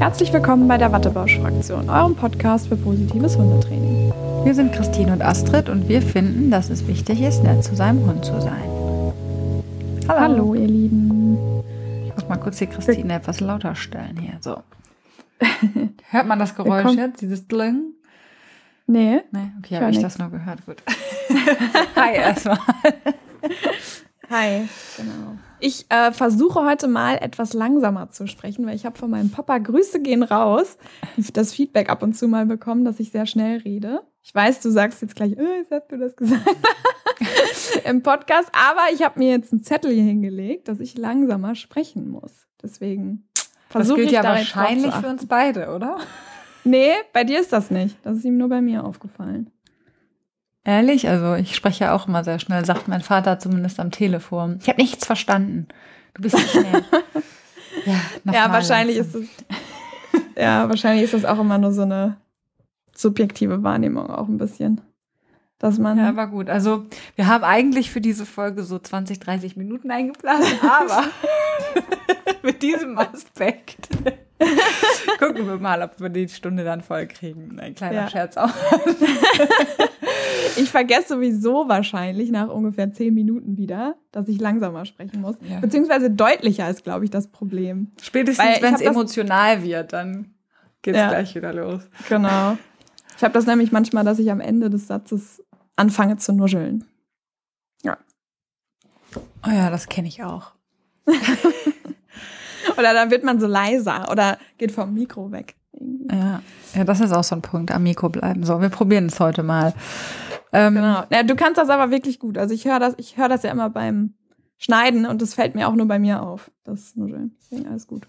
Herzlich willkommen bei der Wattebausch-Fraktion, eurem Podcast für positives Hundetraining. Wir sind Christine und Astrid und wir finden, dass es wichtig ist, nett zu seinem Hund zu sein. Hallo, Hallo ihr Lieben. Ich muss mal kurz die Christine etwas lauter stellen hier. So. Hört man das Geräusch jetzt, dieses Dling? Nee. Nee, okay, habe ich das nur gehört. Gut. Hi erstmal. Hi, genau. Ich äh, versuche heute mal etwas langsamer zu sprechen, weil ich habe von meinem Papa Grüße gehen raus, das Feedback ab und zu mal bekommen, dass ich sehr schnell rede. Ich weiß, du sagst jetzt gleich, äh, jetzt hast du das gesagt im Podcast, aber ich habe mir jetzt einen Zettel hier hingelegt, dass ich langsamer sprechen muss. Deswegen versuche ich ja da wahrscheinlich für uns beide, oder? Nee, bei dir ist das nicht. Das ist ihm nur bei mir aufgefallen. Ehrlich? Also ich spreche ja auch immer sehr schnell, sagt mein Vater zumindest am Telefon. Ich habe nichts verstanden. Du bist nicht schnell. ja, ja wahrscheinlich ist es. Ja, wahrscheinlich ist das auch immer nur so eine subjektive Wahrnehmung auch ein bisschen. Dass man ja, war gut. Also, wir haben eigentlich für diese Folge so 20, 30 Minuten eingeplant, aber mit diesem Aspekt gucken wir mal, ob wir die Stunde dann voll kriegen. Ein kleiner ja. Scherz auch. ich vergesse sowieso wahrscheinlich nach ungefähr 10 Minuten wieder, dass ich langsamer sprechen muss. Ja. Beziehungsweise deutlicher ist, glaube ich, das Problem. Spätestens, wenn es emotional wird, dann geht es ja. gleich wieder los. Genau. Ich habe das nämlich manchmal, dass ich am Ende des Satzes anfange zu nuscheln. Ja. Oh ja, das kenne ich auch. oder dann wird man so leiser oder geht vom Mikro weg. Ja. ja, das ist auch so ein Punkt, am Mikro bleiben. So, wir probieren es heute mal. Ähm, genau. Ja, du kannst das aber wirklich gut. Also ich höre das, ich höre das ja immer beim Schneiden und das fällt mir auch nur bei mir auf. Das ist nur schön. Deswegen alles gut.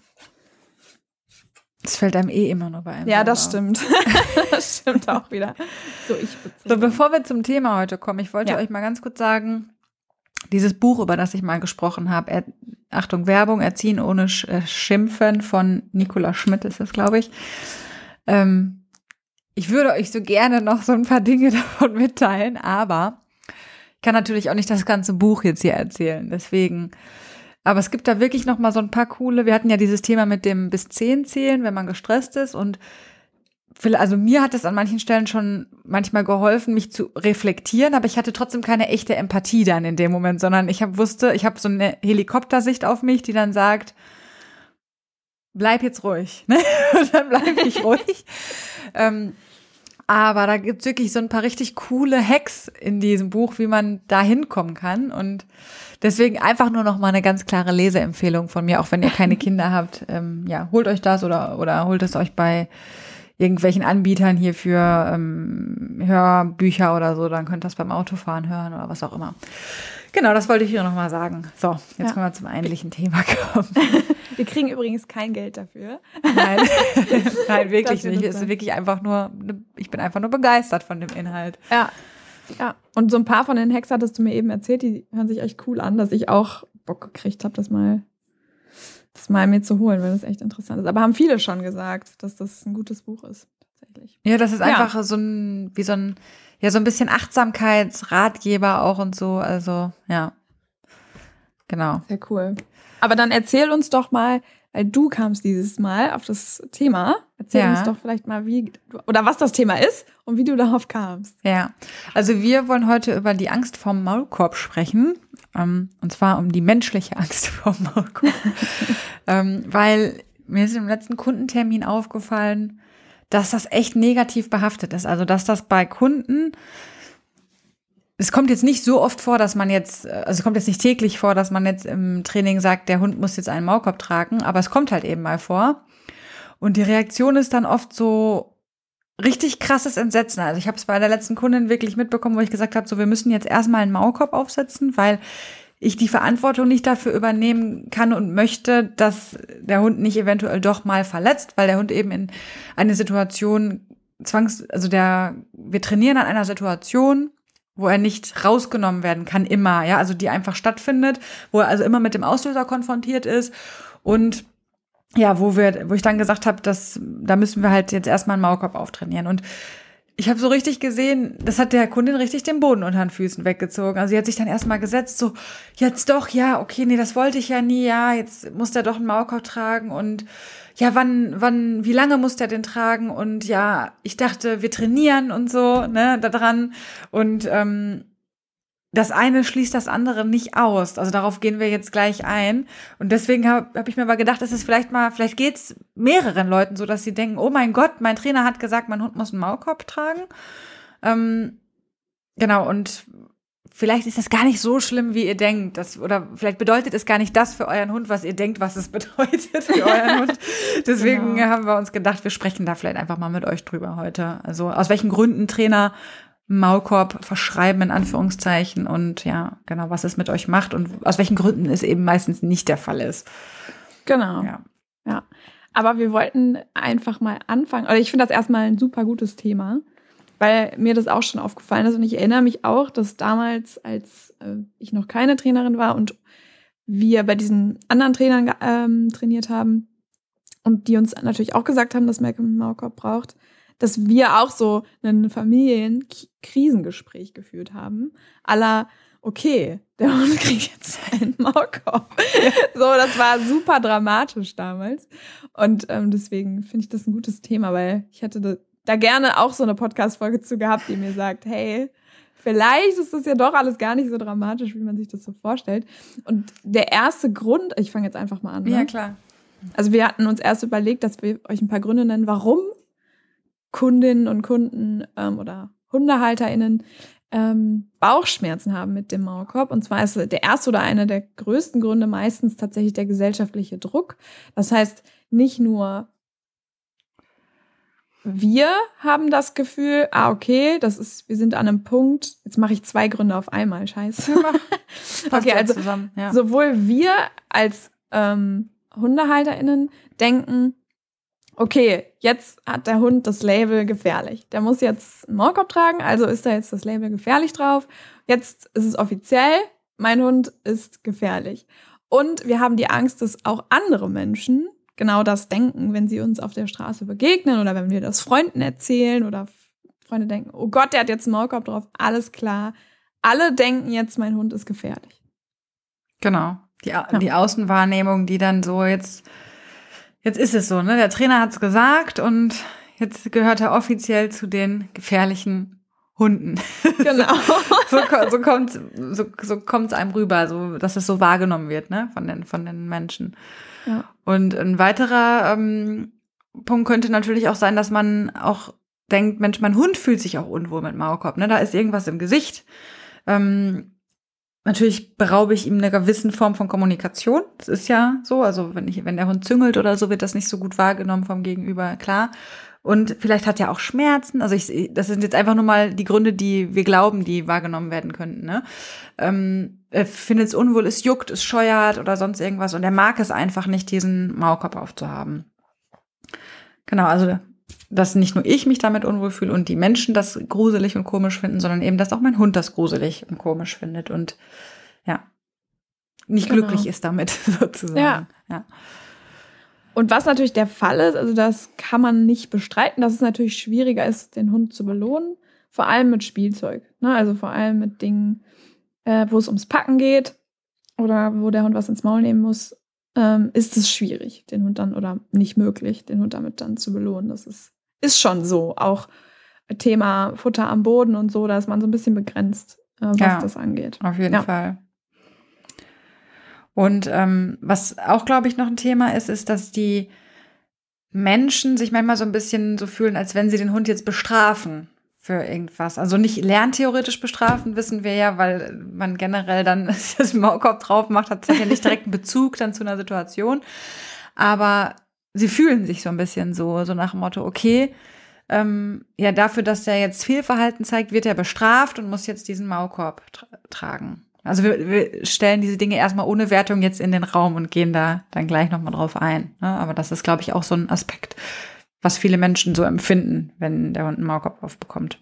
Das fällt einem eh immer nur bei einem. Ja, das stimmt. das stimmt auch wieder. So, ich so, bevor wir zum Thema heute kommen, ich wollte ja. euch mal ganz kurz sagen, dieses Buch, über das ich mal gesprochen habe, er, Achtung, Werbung, Erziehen ohne Sch äh, Schimpfen von Nicola Schmidt ist das, glaube ich. Ähm, ich würde euch so gerne noch so ein paar Dinge davon mitteilen, aber ich kann natürlich auch nicht das ganze Buch jetzt hier erzählen. Deswegen, aber es gibt da wirklich noch mal so ein paar coole. Wir hatten ja dieses Thema mit dem bis zehn zählen, wenn man gestresst ist und also mir hat es an manchen Stellen schon manchmal geholfen, mich zu reflektieren, aber ich hatte trotzdem keine echte Empathie dann in dem Moment, sondern ich hab, wusste, ich habe so eine Helikoptersicht auf mich, die dann sagt, bleib jetzt ruhig. Ne? Und dann bleibe ich ruhig. ähm, aber da gibt's wirklich so ein paar richtig coole Hacks in diesem Buch, wie man da hinkommen kann. Und deswegen einfach nur noch mal eine ganz klare Leseempfehlung von mir, auch wenn ihr keine Kinder habt. Ähm, ja, holt euch das oder, oder holt es euch bei irgendwelchen Anbietern hier für ähm, Hörbücher oder so, dann könnt ihr das beim Autofahren hören oder was auch immer. Genau, das wollte ich hier nochmal sagen. So, jetzt ja. können wir zum eigentlichen Thema kommen. Wir kriegen übrigens kein Geld dafür. Nein, Nein wirklich nicht. Es ist wirklich einfach nur, ich bin einfach nur begeistert von dem Inhalt. Ja. Ja, und so ein paar von den Hacks hattest du mir eben erzählt, die hören sich echt cool an, dass ich auch Bock gekriegt habe, das mal das mal mir zu holen, weil das echt interessant ist. Aber haben viele schon gesagt, dass das ein gutes Buch ist, tatsächlich. Ja, das ist einfach ja. so ein, wie so ein, ja, so ein bisschen Achtsamkeitsratgeber auch und so. Also, ja. Genau. Sehr cool. Aber dann erzähl uns doch mal, weil du kamst dieses Mal auf das Thema. Erzähl ja. uns doch vielleicht mal, wie oder was das Thema ist und wie du darauf kamst. Ja, also wir wollen heute über die Angst vorm Maulkorb sprechen. Ähm, und zwar um die menschliche Angst vorm Maulkorb. ähm, weil mir ist im letzten Kundentermin aufgefallen, dass das echt negativ behaftet ist. Also, dass das bei Kunden es kommt jetzt nicht so oft vor, dass man jetzt, also es kommt jetzt nicht täglich vor, dass man jetzt im Training sagt, der Hund muss jetzt einen Maulkorb tragen, aber es kommt halt eben mal vor. Und die Reaktion ist dann oft so richtig krasses Entsetzen. Also ich habe es bei der letzten Kundin wirklich mitbekommen, wo ich gesagt habe, so wir müssen jetzt erstmal einen Maulkorb aufsetzen, weil ich die Verantwortung nicht dafür übernehmen kann und möchte, dass der Hund nicht eventuell doch mal verletzt, weil der Hund eben in eine Situation zwangs, also der, wir trainieren an einer Situation, wo er nicht rausgenommen werden kann, immer, ja, also die einfach stattfindet, wo er also immer mit dem Auslöser konfrontiert ist und ja, wo wir, wo ich dann gesagt habe, dass da müssen wir halt jetzt erstmal einen Maulkorb auftrainieren und ich habe so richtig gesehen, das hat der Kundin richtig den Boden unter den Füßen weggezogen. Also sie hat sich dann erstmal gesetzt, so, jetzt doch, ja, okay, nee, das wollte ich ja nie, ja, jetzt muss der doch einen Maulkorb tragen und ja, wann, wann, wie lange muss der denn tragen? Und ja, ich dachte, wir trainieren und so, ne, da dran. Und ähm, das eine schließt das andere nicht aus. Also darauf gehen wir jetzt gleich ein. Und deswegen habe hab ich mir aber gedacht, dass es vielleicht mal, vielleicht geht's mehreren Leuten so, dass sie denken, oh mein Gott, mein Trainer hat gesagt, mein Hund muss einen Maulkorb tragen. Ähm, genau, und vielleicht ist das gar nicht so schlimm, wie ihr denkt. Das, oder vielleicht bedeutet es gar nicht das für euren Hund, was ihr denkt, was es bedeutet für euren Hund. Deswegen genau. haben wir uns gedacht, wir sprechen da vielleicht einfach mal mit euch drüber heute. Also aus welchen Gründen Trainer Maulkorb verschreiben in Anführungszeichen und ja, genau, was es mit euch macht und aus welchen Gründen es eben meistens nicht der Fall ist. Genau. Ja. ja. Aber wir wollten einfach mal anfangen. Oder ich finde das erstmal ein super gutes Thema, weil mir das auch schon aufgefallen ist. Und ich erinnere mich auch, dass damals, als äh, ich noch keine Trainerin war und wir bei diesen anderen Trainern ähm, trainiert haben und die uns natürlich auch gesagt haben, dass Malcolm einen Maulkorb braucht, dass wir auch so ein Familienkrisengespräch geführt haben. Aller, okay, der Hund kriegt jetzt einen Maulkorb. so, das war super dramatisch damals. Und ähm, deswegen finde ich das ein gutes Thema, weil ich hätte da, da gerne auch so eine Podcast-Folge zu gehabt, die mir sagt, hey, vielleicht ist das ja doch alles gar nicht so dramatisch, wie man sich das so vorstellt. Und der erste Grund, ich fange jetzt einfach mal an. Ne? Ja, klar. Also wir hatten uns erst überlegt, dass wir euch ein paar Gründe nennen, warum Kundinnen und Kunden ähm, oder HundehalterInnen ähm, Bauchschmerzen haben mit dem Maulkorb. Und zwar ist der erste oder einer der größten Gründe meistens tatsächlich der gesellschaftliche Druck. Das heißt, nicht nur wir haben das Gefühl, ah, okay, das ist, wir sind an einem Punkt, jetzt mache ich zwei Gründe auf einmal, scheiße. okay, also ja. sowohl wir als ähm, HundehalterInnen denken, okay, jetzt hat der Hund das Label gefährlich. Der muss jetzt einen Maulkorb tragen, also ist da jetzt das Label gefährlich drauf. Jetzt ist es offiziell, mein Hund ist gefährlich. Und wir haben die Angst, dass auch andere Menschen genau das denken, wenn sie uns auf der Straße begegnen oder wenn wir das Freunden erzählen oder Freunde denken, oh Gott, der hat jetzt einen Maulkorb drauf, alles klar. Alle denken jetzt, mein Hund ist gefährlich. Genau. Die, ja. die Außenwahrnehmung, die dann so jetzt Jetzt ist es so, ne? Der Trainer hat's gesagt und jetzt gehört er offiziell zu den gefährlichen Hunden. Genau. so, so kommt so, so kommt's einem rüber, so dass es so wahrgenommen wird, ne, von den von den Menschen. Ja. Und ein weiterer ähm, Punkt könnte natürlich auch sein, dass man auch denkt, Mensch, mein Hund fühlt sich auch unwohl mit Maulkorb, ne? Da ist irgendwas im Gesicht. Ähm, Natürlich beraube ich ihm eine gewissen Form von Kommunikation. Das ist ja so. Also wenn ich, wenn der Hund züngelt oder so, wird das nicht so gut wahrgenommen vom Gegenüber, klar. Und vielleicht hat er auch Schmerzen. Also ich, das sind jetzt einfach nur mal die Gründe, die wir glauben, die wahrgenommen werden könnten. Ne? Ähm, er findet es unwohl, es juckt, es scheuert oder sonst irgendwas. Und er mag es einfach nicht, diesen Maulkorb aufzuhaben. Genau, also dass nicht nur ich mich damit unwohl fühle und die Menschen das gruselig und komisch finden, sondern eben, dass auch mein Hund das gruselig und komisch findet und ja, nicht genau. glücklich ist damit sozusagen. Ja. ja. Und was natürlich der Fall ist, also das kann man nicht bestreiten, dass es natürlich schwieriger ist, den Hund zu belohnen, vor allem mit Spielzeug. Ne? Also vor allem mit Dingen, äh, wo es ums Packen geht oder wo der Hund was ins Maul nehmen muss, ähm, ist es schwierig, den Hund dann oder nicht möglich, den Hund damit dann zu belohnen. Das ist ist schon so. Auch Thema Futter am Boden und so, da ist man so ein bisschen begrenzt, äh, was ja, das angeht. Auf jeden ja. Fall. Und ähm, was auch, glaube ich, noch ein Thema ist, ist, dass die Menschen sich manchmal so ein bisschen so fühlen, als wenn sie den Hund jetzt bestrafen für irgendwas. Also nicht lerntheoretisch bestrafen, wissen wir ja, weil man generell dann das Maulkorb drauf macht, hat ja nicht direkt einen Bezug dann zu einer Situation. Aber sie fühlen sich so ein bisschen so, so nach dem Motto, okay, ähm, ja, dafür, dass er jetzt Fehlverhalten zeigt, wird er bestraft und muss jetzt diesen Maulkorb tra tragen. Also wir, wir stellen diese Dinge erstmal ohne Wertung jetzt in den Raum und gehen da dann gleich nochmal drauf ein. Ne? Aber das ist, glaube ich, auch so ein Aspekt, was viele Menschen so empfinden, wenn der Hund einen Maulkorb aufbekommt.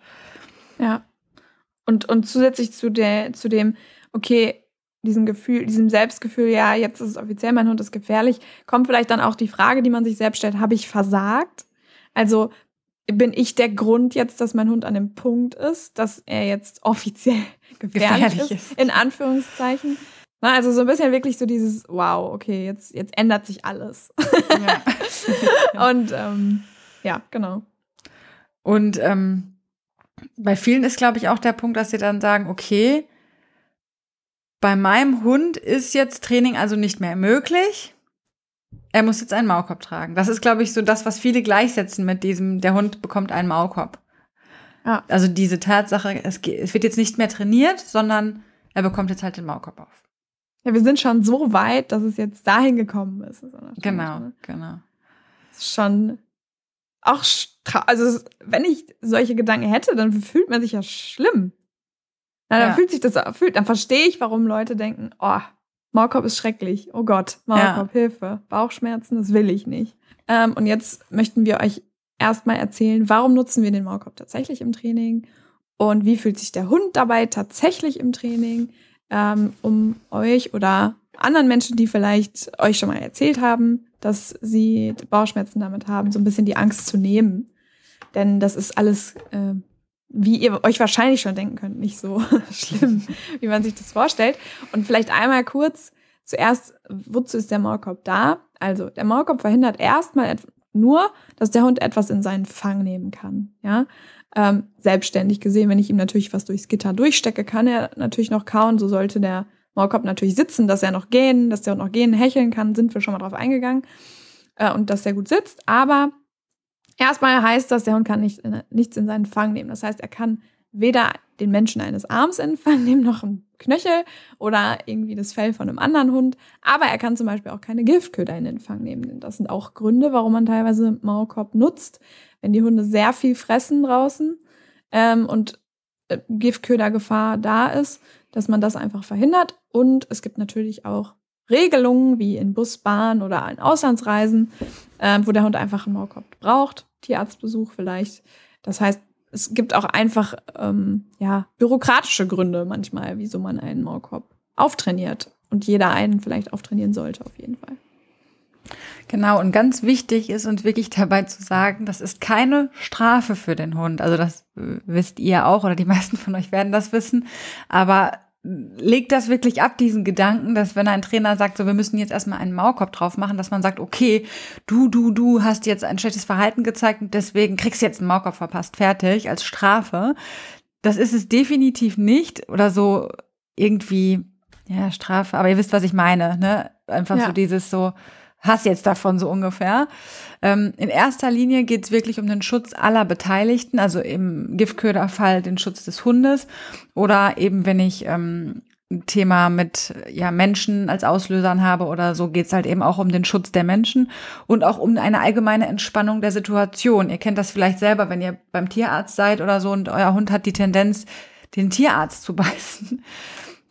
Ja. Und, und zusätzlich zu, der, zu dem, okay, diesem Gefühl, diesem Selbstgefühl, ja, jetzt ist es offiziell, mein Hund ist gefährlich, kommt vielleicht dann auch die Frage, die man sich selbst stellt, habe ich versagt? Also bin ich der Grund jetzt, dass mein Hund an dem Punkt ist, dass er jetzt offiziell gefährlich, gefährlich ist, in Anführungszeichen? Na, also so ein bisschen wirklich so dieses, wow, okay, jetzt, jetzt ändert sich alles. Ja. und ähm, ja, genau. Und ähm, bei vielen ist, glaube ich, auch der Punkt, dass sie dann sagen, okay, bei meinem Hund ist jetzt Training also nicht mehr möglich. Er muss jetzt einen Maulkorb tragen. Das ist, glaube ich, so das, was viele gleichsetzen mit diesem, der Hund bekommt einen Maulkorb. Ja. Also diese Tatsache, es, es wird jetzt nicht mehr trainiert, sondern er bekommt jetzt halt den Maulkorb auf. Ja, wir sind schon so weit, dass es jetzt dahin gekommen ist. Genau, ne? genau. Ist schon auch, also wenn ich solche Gedanken hätte, dann fühlt man sich ja schlimm. Na, dann ja. fühlt sich das, fühlt, dann verstehe ich, warum Leute denken, oh, Maulkorb ist schrecklich. Oh Gott, Maulkorb, ja. Hilfe. Bauchschmerzen, das will ich nicht. Ähm, und jetzt möchten wir euch erstmal erzählen, warum nutzen wir den Maulkorb tatsächlich im Training und wie fühlt sich der Hund dabei tatsächlich im Training, ähm, um euch oder anderen Menschen, die vielleicht euch schon mal erzählt haben, dass sie Bauchschmerzen damit haben, so ein bisschen die Angst zu nehmen. Denn das ist alles, äh, wie ihr euch wahrscheinlich schon denken könnt, nicht so schlimm, wie man sich das vorstellt. Und vielleicht einmal kurz zuerst, wozu ist der Maulkorb da? Also, der Maulkorb verhindert erstmal nur, dass der Hund etwas in seinen Fang nehmen kann. Ja, ähm, selbstständig gesehen, wenn ich ihm natürlich was durchs Gitter durchstecke, kann er natürlich noch kauen. So sollte der Maulkorb natürlich sitzen, dass er noch gehen, dass der Hund noch gehen, hecheln kann, sind wir schon mal drauf eingegangen. Äh, und dass er gut sitzt. Aber erstmal heißt das, der Hund kann nicht, nichts in seinen Fang nehmen. Das heißt, er kann weder den Menschen eines Arms in den Fang nehmen, noch ein Knöchel oder irgendwie das Fell von einem anderen Hund. Aber er kann zum Beispiel auch keine Giftköder in den Fang nehmen. Das sind auch Gründe, warum man teilweise Maulkorb nutzt, wenn die Hunde sehr viel fressen draußen ähm, und äh, Giftködergefahr da ist, dass man das einfach verhindert. Und es gibt natürlich auch Regelungen wie in Bus, oder in Auslandsreisen, äh, wo der Hund einfach einen Maulkorb braucht, Tierarztbesuch vielleicht. Das heißt, es gibt auch einfach ähm, ja, bürokratische Gründe manchmal, wieso man einen Maulkorb auftrainiert. Und jeder einen vielleicht auftrainieren sollte, auf jeden Fall. Genau, und ganz wichtig ist uns wirklich dabei zu sagen, das ist keine Strafe für den Hund. Also das äh, wisst ihr auch oder die meisten von euch werden das wissen. Aber legt das wirklich ab, diesen Gedanken, dass wenn ein Trainer sagt, so wir müssen jetzt erstmal einen Maulkorb drauf machen, dass man sagt, okay, du, du, du hast jetzt ein schlechtes Verhalten gezeigt und deswegen kriegst du jetzt einen Maulkorb verpasst, fertig, als Strafe. Das ist es definitiv nicht oder so irgendwie, ja, Strafe, aber ihr wisst, was ich meine, ne? Einfach ja. so dieses so, hast jetzt davon so ungefähr. Ähm, in erster Linie geht es wirklich um den Schutz aller Beteiligten, also im Giftköderfall den Schutz des Hundes oder eben wenn ich ähm, ein Thema mit ja, Menschen als Auslösern habe oder so, geht es halt eben auch um den Schutz der Menschen und auch um eine allgemeine Entspannung der Situation. Ihr kennt das vielleicht selber, wenn ihr beim Tierarzt seid oder so und euer Hund hat die Tendenz, den Tierarzt zu beißen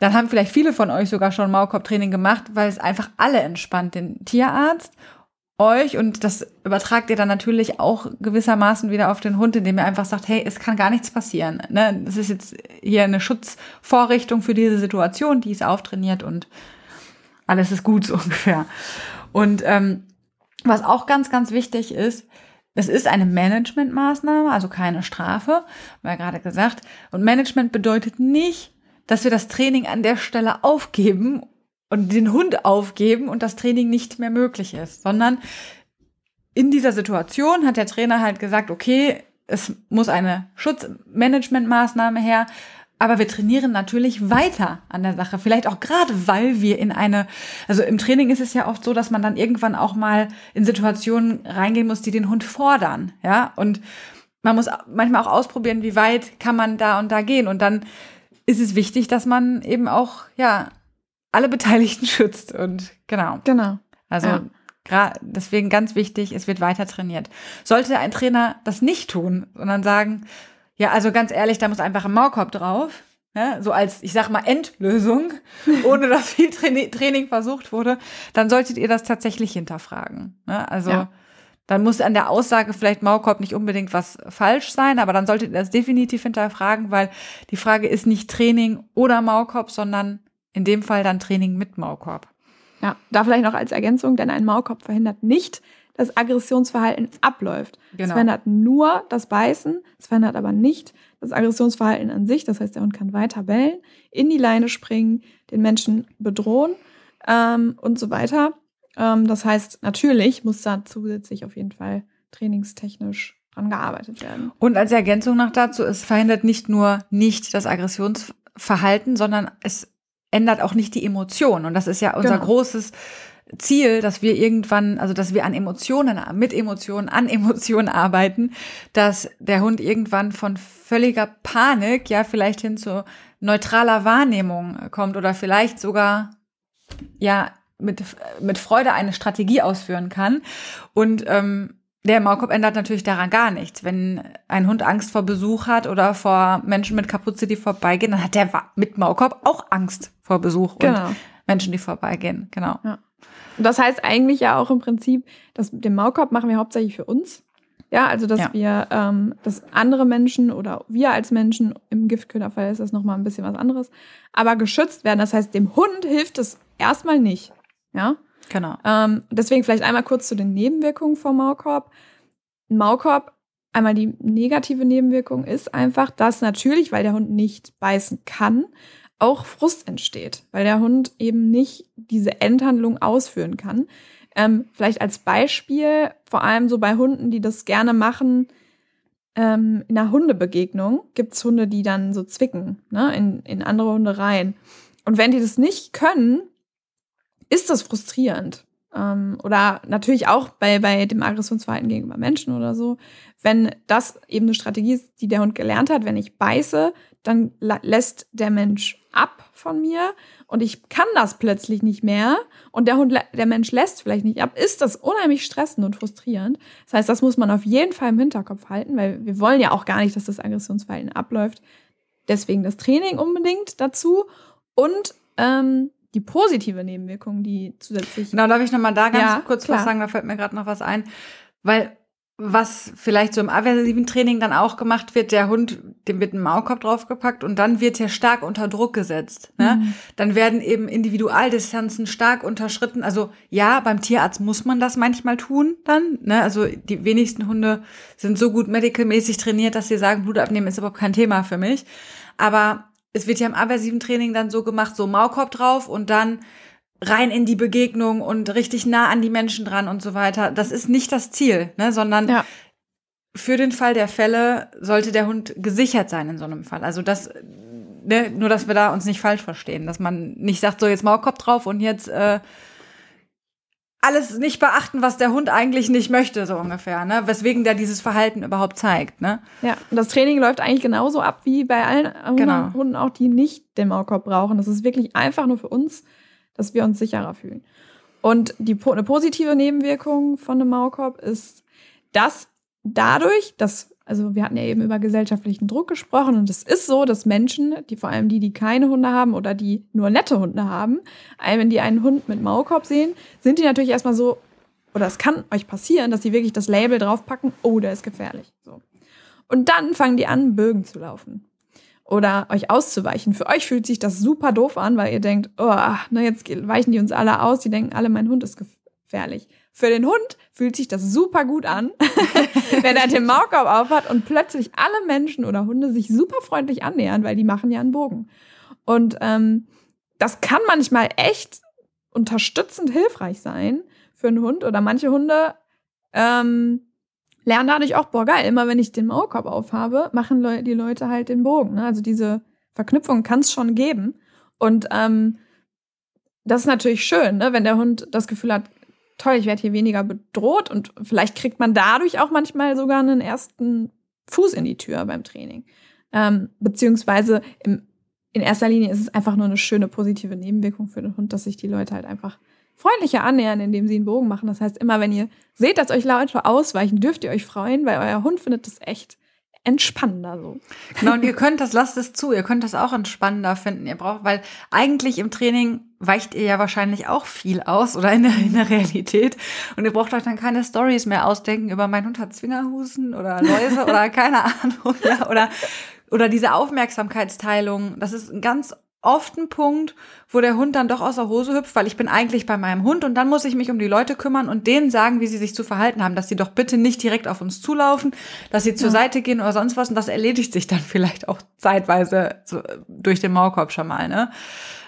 dann haben vielleicht viele von euch sogar schon Maulkorbtraining gemacht, weil es einfach alle entspannt, den Tierarzt, euch und das übertragt ihr dann natürlich auch gewissermaßen wieder auf den Hund, indem ihr einfach sagt, hey, es kann gar nichts passieren. Ne? Das ist jetzt hier eine Schutzvorrichtung für diese Situation, die ist auftrainiert und alles ist gut so ungefähr. Und ähm, was auch ganz, ganz wichtig ist, es ist eine Managementmaßnahme, also keine Strafe, wir ja gerade gesagt. Und Management bedeutet nicht, dass wir das Training an der Stelle aufgeben und den Hund aufgeben und das Training nicht mehr möglich ist, sondern in dieser Situation hat der Trainer halt gesagt, okay, es muss eine Schutzmanagementmaßnahme her, aber wir trainieren natürlich weiter an der Sache. Vielleicht auch gerade, weil wir in eine, also im Training ist es ja oft so, dass man dann irgendwann auch mal in Situationen reingehen muss, die den Hund fordern, ja, und man muss manchmal auch ausprobieren, wie weit kann man da und da gehen und dann ist es wichtig, dass man eben auch, ja, alle Beteiligten schützt und genau. Genau. Also ja. deswegen ganz wichtig, es wird weiter trainiert. Sollte ein Trainer das nicht tun, sondern sagen, ja, also ganz ehrlich, da muss einfach ein Maulkorb drauf, ja, so als, ich sag mal, Endlösung, ohne dass viel Training versucht wurde, dann solltet ihr das tatsächlich hinterfragen. Ja, also ja dann muss an der Aussage vielleicht Maulkorb nicht unbedingt was falsch sein, aber dann solltet ihr das definitiv hinterfragen, weil die Frage ist nicht Training oder Maulkorb, sondern in dem Fall dann Training mit Maulkorb. Ja, da vielleicht noch als Ergänzung, denn ein Maulkorb verhindert nicht, das Aggressionsverhalten abläuft. Genau. Es verändert nur das Beißen, es verändert aber nicht das Aggressionsverhalten an sich. Das heißt, der Hund kann weiter bellen, in die Leine springen, den Menschen bedrohen ähm, und so weiter. Ähm, das heißt, natürlich muss da zusätzlich auf jeden Fall trainingstechnisch dran gearbeitet werden. Und als Ergänzung noch dazu, es verhindert nicht nur nicht das Aggressionsverhalten, sondern es ändert auch nicht die Emotionen. Und das ist ja unser genau. großes Ziel, dass wir irgendwann, also dass wir an Emotionen, mit Emotionen, an Emotionen arbeiten, dass der Hund irgendwann von völliger Panik, ja, vielleicht hin zu neutraler Wahrnehmung kommt oder vielleicht sogar, ja, mit, mit Freude eine Strategie ausführen kann. Und ähm, der Maulkorb ändert natürlich daran gar nichts. Wenn ein Hund Angst vor Besuch hat oder vor Menschen mit Kapuze, die vorbeigehen, dann hat der mit Maulkorb auch Angst vor Besuch genau. und Menschen, die vorbeigehen. Genau. Ja. Das heißt eigentlich ja auch im Prinzip, dass den Maulkorb machen wir hauptsächlich für uns. Ja, also dass ja. wir, ähm, dass andere Menschen oder wir als Menschen, im Giftköderfall ist das nochmal ein bisschen was anderes, aber geschützt werden. Das heißt, dem Hund hilft es erstmal nicht. Ja. Genau. Ähm, deswegen vielleicht einmal kurz zu den Nebenwirkungen vom Maulkorb. Maulkorb, einmal die negative Nebenwirkung ist einfach, dass natürlich, weil der Hund nicht beißen kann, auch Frust entsteht, weil der Hund eben nicht diese Endhandlung ausführen kann. Ähm, vielleicht als Beispiel, vor allem so bei Hunden, die das gerne machen, ähm, in einer Hundebegegnung gibt es Hunde, die dann so zwicken, ne, in, in andere Hunde rein. Und wenn die das nicht können, ist das frustrierend. Ähm, oder natürlich auch bei, bei dem Aggressionsverhalten gegenüber Menschen oder so. Wenn das eben eine Strategie ist, die der Hund gelernt hat, wenn ich beiße, dann lässt der Mensch ab von mir und ich kann das plötzlich nicht mehr und der Hund, der Mensch lässt vielleicht nicht ab, ist das unheimlich stressend und frustrierend. Das heißt, das muss man auf jeden Fall im Hinterkopf halten, weil wir wollen ja auch gar nicht, dass das Aggressionsverhalten abläuft. Deswegen das Training unbedingt dazu und ähm, die positive Nebenwirkung, die zusätzlich. Genau, darf ich nochmal da ganz ja, kurz klar. was sagen? Da fällt mir gerade noch was ein. Weil was vielleicht so im aversiven Training dann auch gemacht wird, der Hund, dem wird ein Maulkorb draufgepackt und dann wird er stark unter Druck gesetzt. Ne? Mhm. Dann werden eben Individualdistanzen stark unterschritten. Also ja, beim Tierarzt muss man das manchmal tun dann. Ne? Also die wenigsten Hunde sind so gut medicalmäßig trainiert, dass sie sagen, Blut abnehmen ist überhaupt kein Thema für mich. Aber es wird ja im aversiven Training dann so gemacht, so Maulkorb drauf und dann rein in die Begegnung und richtig nah an die Menschen dran und so weiter. Das ist nicht das Ziel, ne, sondern ja. für den Fall der Fälle sollte der Hund gesichert sein in so einem Fall. Also das, ne, nur dass wir da uns nicht falsch verstehen, dass man nicht sagt, so jetzt Maulkorb drauf und jetzt äh, alles nicht beachten, was der Hund eigentlich nicht möchte, so ungefähr, ne? Weswegen der dieses Verhalten überhaupt zeigt, ne? Ja, und das Training läuft eigentlich genauso ab wie bei allen genau. Hunden auch, die nicht den Maulkorb brauchen. Das ist wirklich einfach nur für uns, dass wir uns sicherer fühlen. Und die, eine positive Nebenwirkung von einem Maulkorb ist, dass dadurch, dass also wir hatten ja eben über gesellschaftlichen Druck gesprochen und es ist so, dass Menschen, die vor allem die, die keine Hunde haben oder die nur nette Hunde haben, wenn die einen Hund mit Maulkorb sehen, sind die natürlich erstmal so, oder es kann euch passieren, dass die wirklich das Label draufpacken, oh, der ist gefährlich. So. Und dann fangen die an, Bögen zu laufen. Oder euch auszuweichen. Für euch fühlt sich das super doof an, weil ihr denkt, oh, na jetzt weichen die uns alle aus, die denken alle, mein Hund ist gefährlich. Für den Hund fühlt sich das super gut an, wenn er den Maulkorb aufhat und plötzlich alle Menschen oder Hunde sich super freundlich annähern, weil die machen ja einen Bogen. Und ähm, das kann manchmal echt unterstützend hilfreich sein für einen Hund oder manche Hunde ähm, lernen dadurch auch, boah, geil, immer wenn ich den Maulkorb aufhabe, machen Le die Leute halt den Bogen. Ne? Also diese Verknüpfung kann es schon geben. Und ähm, das ist natürlich schön, ne? wenn der Hund das Gefühl hat, toll, ich werde hier weniger bedroht und vielleicht kriegt man dadurch auch manchmal sogar einen ersten Fuß in die Tür beim Training. Ähm, beziehungsweise im, in erster Linie ist es einfach nur eine schöne positive Nebenwirkung für den Hund, dass sich die Leute halt einfach freundlicher annähern, indem sie einen Bogen machen. Das heißt, immer wenn ihr seht, dass euch Leute ausweichen, dürft ihr euch freuen, weil euer Hund findet das echt entspannender so. Genau, und ihr könnt das, lasst es zu, ihr könnt das auch entspannender finden. Ihr braucht, weil eigentlich im Training weicht ihr ja wahrscheinlich auch viel aus oder in der, in der Realität. Und ihr braucht euch dann keine Stories mehr ausdenken über mein Hund hat Zwingerhusen oder Läuse oder keine Ahnung, ja, oder, oder diese Aufmerksamkeitsteilung. Das ist ein ganz oft ein Punkt, wo der Hund dann doch aus der Hose hüpft, weil ich bin eigentlich bei meinem Hund und dann muss ich mich um die Leute kümmern und denen sagen, wie sie sich zu verhalten haben, dass sie doch bitte nicht direkt auf uns zulaufen, dass sie zur ja. Seite gehen oder sonst was und das erledigt sich dann vielleicht auch zeitweise so durch den Maulkorb schon mal, ne?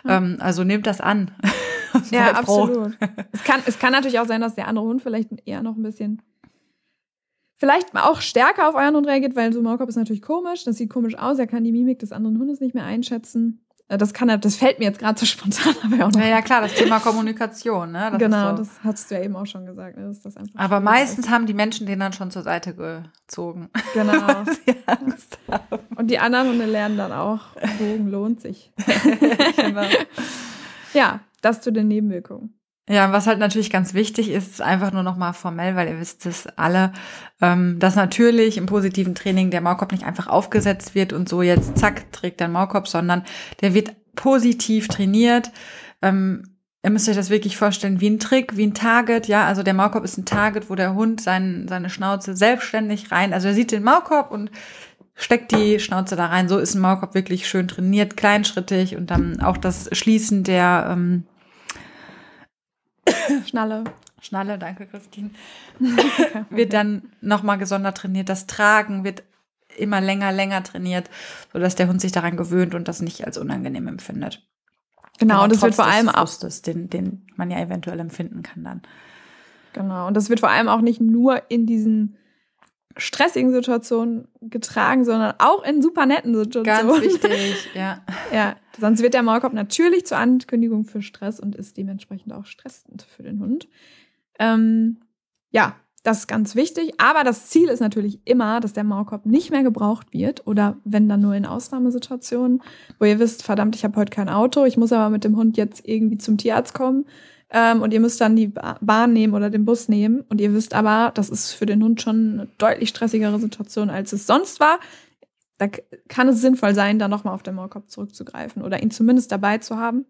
Ja. Ähm, also nehmt das an. ja, absolut. es, kann, es kann natürlich auch sein, dass der andere Hund vielleicht eher noch ein bisschen vielleicht auch stärker auf euren Hund reagiert, weil so ein Maulkorb ist natürlich komisch, das sieht komisch aus, er kann die Mimik des anderen Hundes nicht mehr einschätzen. Äh, das kann das fällt mir jetzt gerade so spontan, aber auch noch. Ja, ja, klar, das Thema Kommunikation, ne? Das genau, so. das hast du ja eben auch schon gesagt. Ne? Das aber meistens haben die Menschen den dann schon zur Seite gezogen. Genau. Und die anderen Hunde lernen dann auch, Bogen lohnt sich. genau. Ja, das zu den Nebenwirkungen. Ja, was halt natürlich ganz wichtig ist, einfach nur nochmal formell, weil ihr wisst es alle, ähm, dass natürlich im positiven Training der Maulkorb nicht einfach aufgesetzt wird und so jetzt zack, trägt der Maulkorb, sondern der wird positiv trainiert. Ähm, ihr müsst euch das wirklich vorstellen wie ein Trick, wie ein Target, ja, also der Maulkorb ist ein Target, wo der Hund sein, seine Schnauze selbstständig rein, also er sieht den Maulkorb und steckt die Schnauze da rein. So ist ein Maulkorb wirklich schön trainiert, kleinschrittig und dann auch das Schließen der ähm, Schnalle. Schnalle, danke Christine. wird dann nochmal gesondert trainiert. Das Tragen wird immer länger, länger trainiert, sodass der Hund sich daran gewöhnt und das nicht als unangenehm empfindet. Genau, und das wird vor allem auch. Den, den man ja eventuell empfinden kann dann. Genau, und das wird vor allem auch nicht nur in diesen stressigen Situationen getragen, sondern auch in super netten Situationen. Ganz wichtig, ja. ja, sonst wird der Maulkorb natürlich zur Ankündigung für Stress und ist dementsprechend auch stressend für den Hund. Ähm, ja, das ist ganz wichtig. Aber das Ziel ist natürlich immer, dass der Maulkorb nicht mehr gebraucht wird oder wenn dann nur in Ausnahmesituationen, wo ihr wisst, verdammt, ich habe heute kein Auto, ich muss aber mit dem Hund jetzt irgendwie zum Tierarzt kommen ähm, und ihr müsst dann die Bahn nehmen oder den Bus nehmen. Und ihr wisst aber, das ist für den Hund schon eine deutlich stressigere Situation, als es sonst war. Da kann es sinnvoll sein, da nochmal auf den Maulkorb zurückzugreifen oder ihn zumindest dabei zu haben.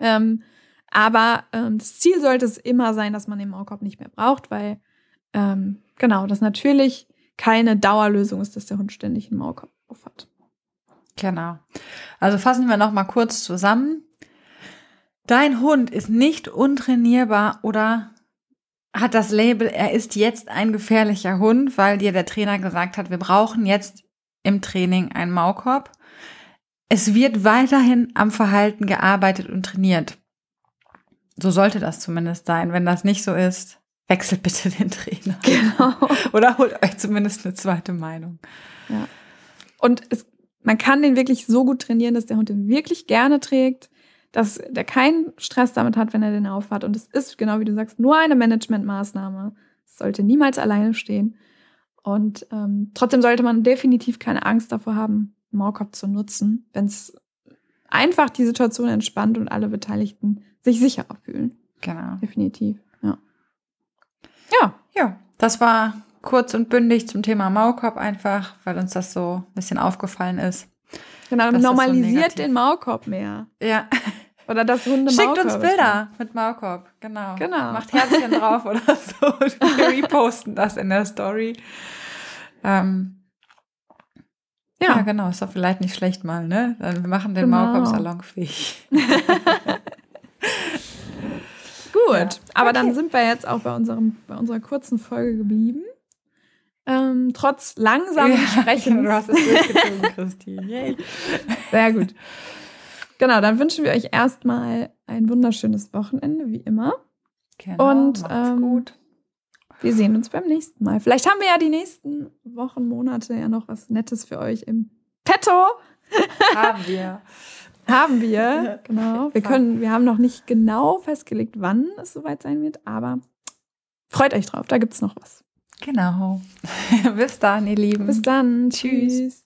Ähm, aber ähm, das Ziel sollte es immer sein, dass man den Maulkorb nicht mehr braucht, weil ähm, genau, das natürlich keine Dauerlösung ist, dass der Hund ständig einen Maulkorb hat. Genau. Also fassen wir noch mal kurz zusammen. Dein Hund ist nicht untrainierbar oder hat das Label, er ist jetzt ein gefährlicher Hund, weil dir der Trainer gesagt hat, wir brauchen jetzt im Training einen Maulkorb. Es wird weiterhin am Verhalten gearbeitet und trainiert. So sollte das zumindest sein. Wenn das nicht so ist, wechselt bitte den Trainer. Genau. Oder holt euch zumindest eine zweite Meinung. Ja. Und es, man kann den wirklich so gut trainieren, dass der Hund den wirklich gerne trägt dass der keinen Stress damit hat, wenn er den aufhat. Und es ist, genau wie du sagst, nur eine Managementmaßnahme. Es sollte niemals alleine stehen. Und ähm, trotzdem sollte man definitiv keine Angst davor haben, Maulkorb zu nutzen, wenn es einfach die Situation entspannt und alle Beteiligten sich sicherer fühlen. Genau. Definitiv, ja. Ja. Ja, das war kurz und bündig zum Thema Maulkorb einfach, weil uns das so ein bisschen aufgefallen ist. Genau, normalisiert so den Maulkorb mehr. Ja. Oder das Hunde Schickt uns Bilder mit Maulkorb, genau. genau. Macht Herzchen drauf oder so. Wir reposten das in der Story. Ähm, ja. ja. genau, ist doch vielleicht nicht schlecht mal, ne? Wir machen den genau. Maulkorb salonfähig. Gut, ja. aber okay. dann sind wir jetzt auch bei, unserem, bei unserer kurzen Folge geblieben. Ähm, trotz langsamen ja, Sprechens. Du hast es durchgezogen, Christine. Sehr gut. Genau, dann wünschen wir euch erstmal ein wunderschönes Wochenende, wie immer. Genau, und ähm, gut. wir sehen uns beim nächsten Mal. Vielleicht haben wir ja die nächsten Wochen, Monate ja noch was Nettes für euch im Petto. Haben wir. haben wir, genau. Wir können, wir haben noch nicht genau festgelegt, wann es soweit sein wird, aber freut euch drauf, da gibt es noch was. Genau. Bis dann, ihr Lieben. Bis dann. Tschüss.